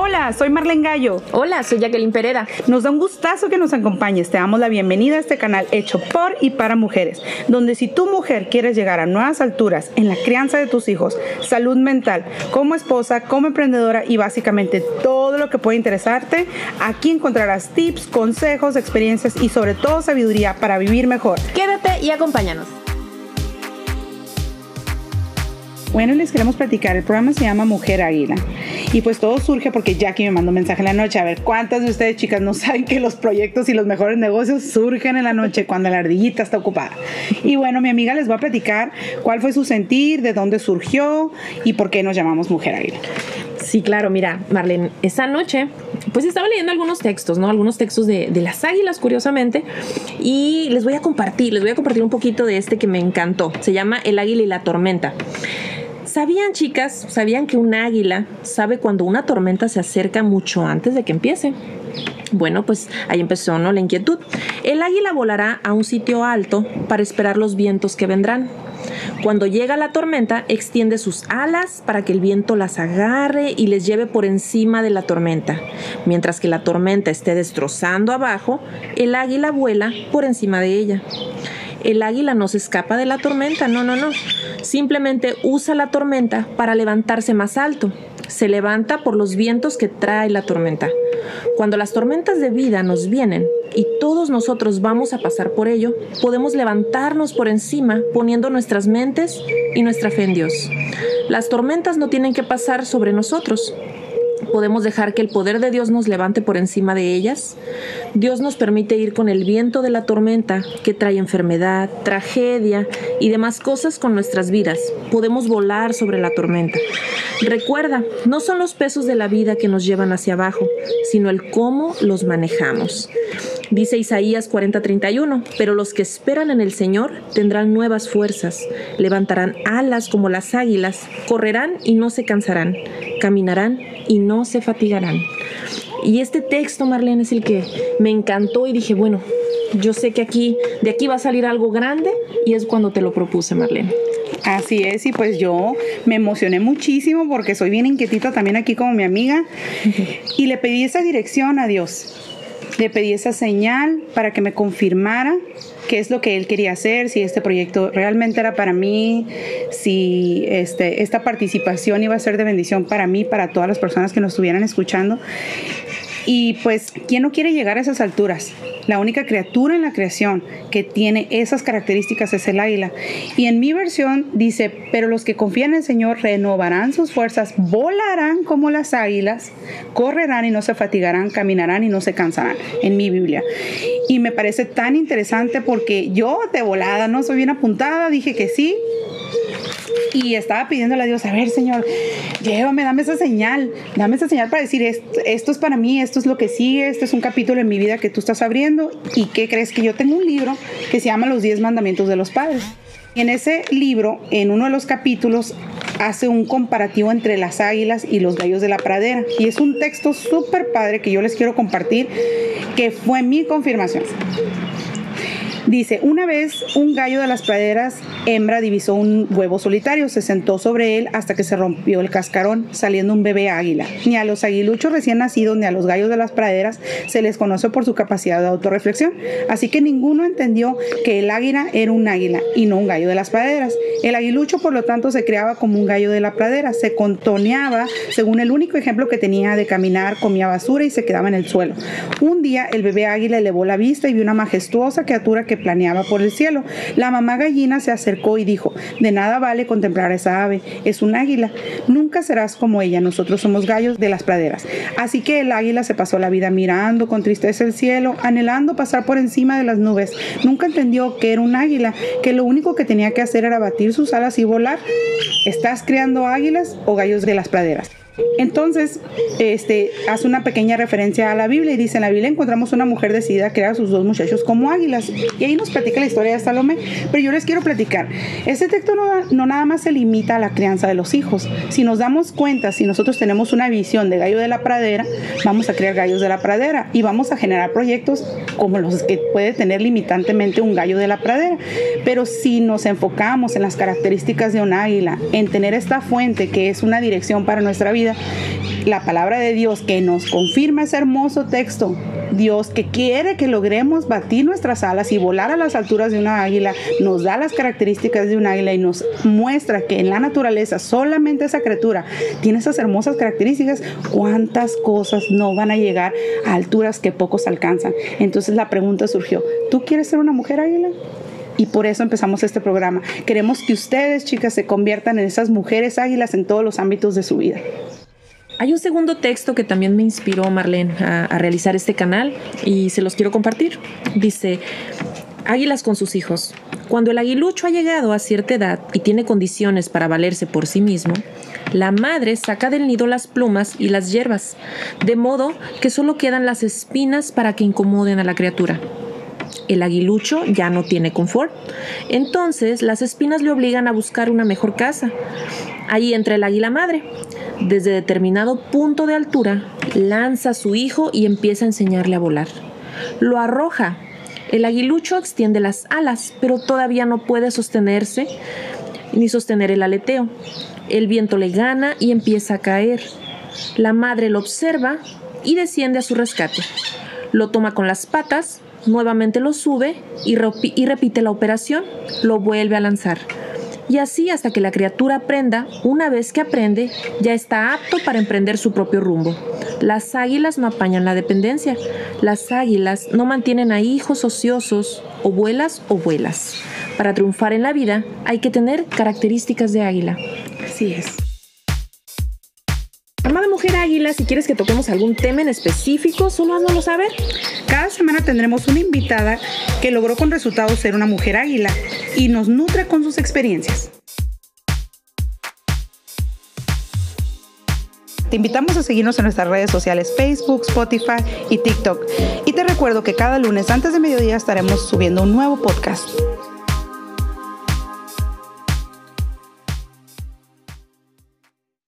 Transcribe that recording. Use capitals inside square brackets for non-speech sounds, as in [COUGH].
Hola, soy Marlene Gallo. Hola, soy Jacqueline Pereda. Nos da un gustazo que nos acompañes. Te damos la bienvenida a este canal hecho por y para mujeres, donde si tu mujer quieres llegar a nuevas alturas en la crianza de tus hijos, salud mental, como esposa, como emprendedora y básicamente todo lo que puede interesarte, aquí encontrarás tips, consejos, experiencias y sobre todo sabiduría para vivir mejor. Quédate y acompáñanos. Bueno, les queremos platicar. El programa se llama Mujer Águila. Y pues todo surge porque Jackie me mandó un mensaje en la noche. A ver, ¿cuántas de ustedes, chicas, no [LAUGHS] saben que los proyectos y los mejores negocios surgen en la noche cuando la ardillita está ocupada? Y bueno, mi amiga les va a platicar cuál fue su sentir, de dónde surgió y por qué nos llamamos Mujer Águila. Sí, claro, mira, Marlene, esa noche, pues estaba leyendo algunos textos, ¿no? Algunos textos de, de, las águilas, curiosamente, y les voy a compartir, les voy a compartir un poquito de este que me encantó. Se llama El águila y la tormenta. ¿Sabían, chicas? ¿Sabían que un águila sabe cuando una tormenta se acerca mucho antes de que empiece? Bueno, pues ahí empezó ¿no? la inquietud. El águila volará a un sitio alto para esperar los vientos que vendrán. Cuando llega la tormenta, extiende sus alas para que el viento las agarre y les lleve por encima de la tormenta. Mientras que la tormenta esté destrozando abajo, el águila vuela por encima de ella. El águila no se escapa de la tormenta, no, no, no. Simplemente usa la tormenta para levantarse más alto. Se levanta por los vientos que trae la tormenta. Cuando las tormentas de vida nos vienen y todos nosotros vamos a pasar por ello, podemos levantarnos por encima poniendo nuestras mentes y nuestra fe en Dios. Las tormentas no tienen que pasar sobre nosotros, podemos dejar que el poder de Dios nos levante por encima de ellas. Dios nos permite ir con el viento de la tormenta que trae enfermedad, tragedia y demás cosas con nuestras vidas. Podemos volar sobre la tormenta. Recuerda, no son los pesos de la vida que nos llevan hacia abajo, sino el cómo los manejamos. Dice Isaías 40:31, pero los que esperan en el Señor tendrán nuevas fuerzas, levantarán alas como las águilas, correrán y no se cansarán, caminarán y no se fatigarán. Y este texto, Marlene, es el que me encantó y dije, bueno, yo sé que aquí, de aquí va a salir algo grande y es cuando te lo propuse, Marlene. Así es, y pues yo me emocioné muchísimo porque soy bien inquietita también aquí como mi amiga [LAUGHS] y le pedí esa dirección a Dios. Le pedí esa señal para que me confirmara qué es lo que él quería hacer, si este proyecto realmente era para mí, si este, esta participación iba a ser de bendición para mí, para todas las personas que nos estuvieran escuchando. Y pues, ¿quién no quiere llegar a esas alturas? La única criatura en la creación que tiene esas características es el águila. Y en mi versión dice, pero los que confían en el Señor renovarán sus fuerzas, volarán como las águilas, correrán y no se fatigarán, caminarán y no se cansarán, en mi Biblia. Y me parece tan interesante porque yo de volada, ¿no? Soy bien apuntada, dije que sí, y estaba pidiéndole a Dios, a ver, Señor, llévame, dame esa señal, dame esa señal para decir, esto, es para mí, esto es lo que sigue, este es un capítulo en mi vida que tú estás abriendo. ¿Y qué crees? Que yo tengo un libro que se llama Los Diez Mandamientos de los Padres. Y en ese libro, en uno de los capítulos, hace un comparativo entre las águilas y los gallos de la pradera. Y es un texto súper padre que yo les quiero compartir, que fue mi confirmación. Dice, una vez un gallo de las praderas hembra divisó un huevo solitario, se sentó sobre él hasta que se rompió el cascarón, saliendo un bebé águila. Ni a los aguiluchos recién nacidos ni a los gallos de las praderas se les conoce por su capacidad de autorreflexión. Así que ninguno entendió que el águila era un águila y no un gallo de las praderas. El aguilucho, por lo tanto, se creaba como un gallo de la pradera, se contoneaba según el único ejemplo que tenía de caminar, comía basura y se quedaba en el suelo. Un día el bebé águila elevó la vista y vio una majestuosa criatura que planeaba por el cielo. La mamá gallina se acercó y dijo, de nada vale contemplar a esa ave, es un águila, nunca serás como ella, nosotros somos gallos de las praderas. Así que el águila se pasó la vida mirando con tristeza el cielo, anhelando pasar por encima de las nubes. Nunca entendió que era un águila, que lo único que tenía que hacer era batir sus alas y volar. ¿Estás criando águilas o gallos de las praderas? Entonces, este, hace una pequeña referencia a la Biblia y dice, en la Biblia encontramos una mujer decidida a crear a sus dos muchachos como águilas. Y ahí nos platica la historia de Salomé. Pero yo les quiero platicar, este texto no, no nada más se limita a la crianza de los hijos. Si nos damos cuenta, si nosotros tenemos una visión de gallo de la pradera, vamos a crear gallos de la pradera y vamos a generar proyectos como los que puede tener limitantemente un gallo de la pradera. Pero si nos enfocamos en las características de un águila, en tener esta fuente que es una dirección para nuestra vida, la palabra de Dios que nos confirma ese hermoso texto. Dios que quiere que logremos batir nuestras alas y volar a las alturas de una águila, nos da las características de un águila y nos muestra que en la naturaleza solamente esa criatura tiene esas hermosas características, cuántas cosas no van a llegar a alturas que pocos alcanzan. Entonces la pregunta surgió, ¿tú quieres ser una mujer águila? Y por eso empezamos este programa. Queremos que ustedes, chicas, se conviertan en esas mujeres águilas en todos los ámbitos de su vida. Hay un segundo texto que también me inspiró, Marlene, a, a, realizar este canal y se los quiero compartir. Dice, Águilas con sus hijos. Cuando el aguilucho ha llegado a cierta edad y tiene condiciones para valerse por sí mismo, la madre saca del nido las plumas y las hierbas, de modo que solo quedan las espinas para que incomoden a la criatura el aguilucho ya no tiene confort. Entonces las espinas le obligan a buscar una mejor casa. Ahí entra el águila madre. Desde determinado punto de altura, lanza a su hijo y empieza a enseñarle a volar. Lo arroja. El aguilucho extiende las alas, pero todavía no puede sostenerse ni sostener el aleteo. El viento le gana y empieza a caer. La madre lo observa y desciende a su rescate. Lo toma con las patas, nuevamente lo sube y, repite la operación, lo vuelve a lanzar. Y así hasta que la criatura aprenda, una vez que aprende, ya está apto para emprender su propio rumbo. Las águilas no apañan la dependencia. Las águilas no mantienen a hijos ociosos o vuelas o vuelas. Para triunfar en la vida hay que tener características de águila. Así es. Águila, si quieres que toquemos algún tema en específico, solo háznoslo saber. Cada semana tendremos una invitada que logró con resultados ser una mujer águila y nos nutre con sus experiencias. Te invitamos a seguirnos en nuestras redes sociales Facebook, Spotify y TikTok. Y te recuerdo que cada lunes antes de mediodía estaremos subiendo un nuevo podcast.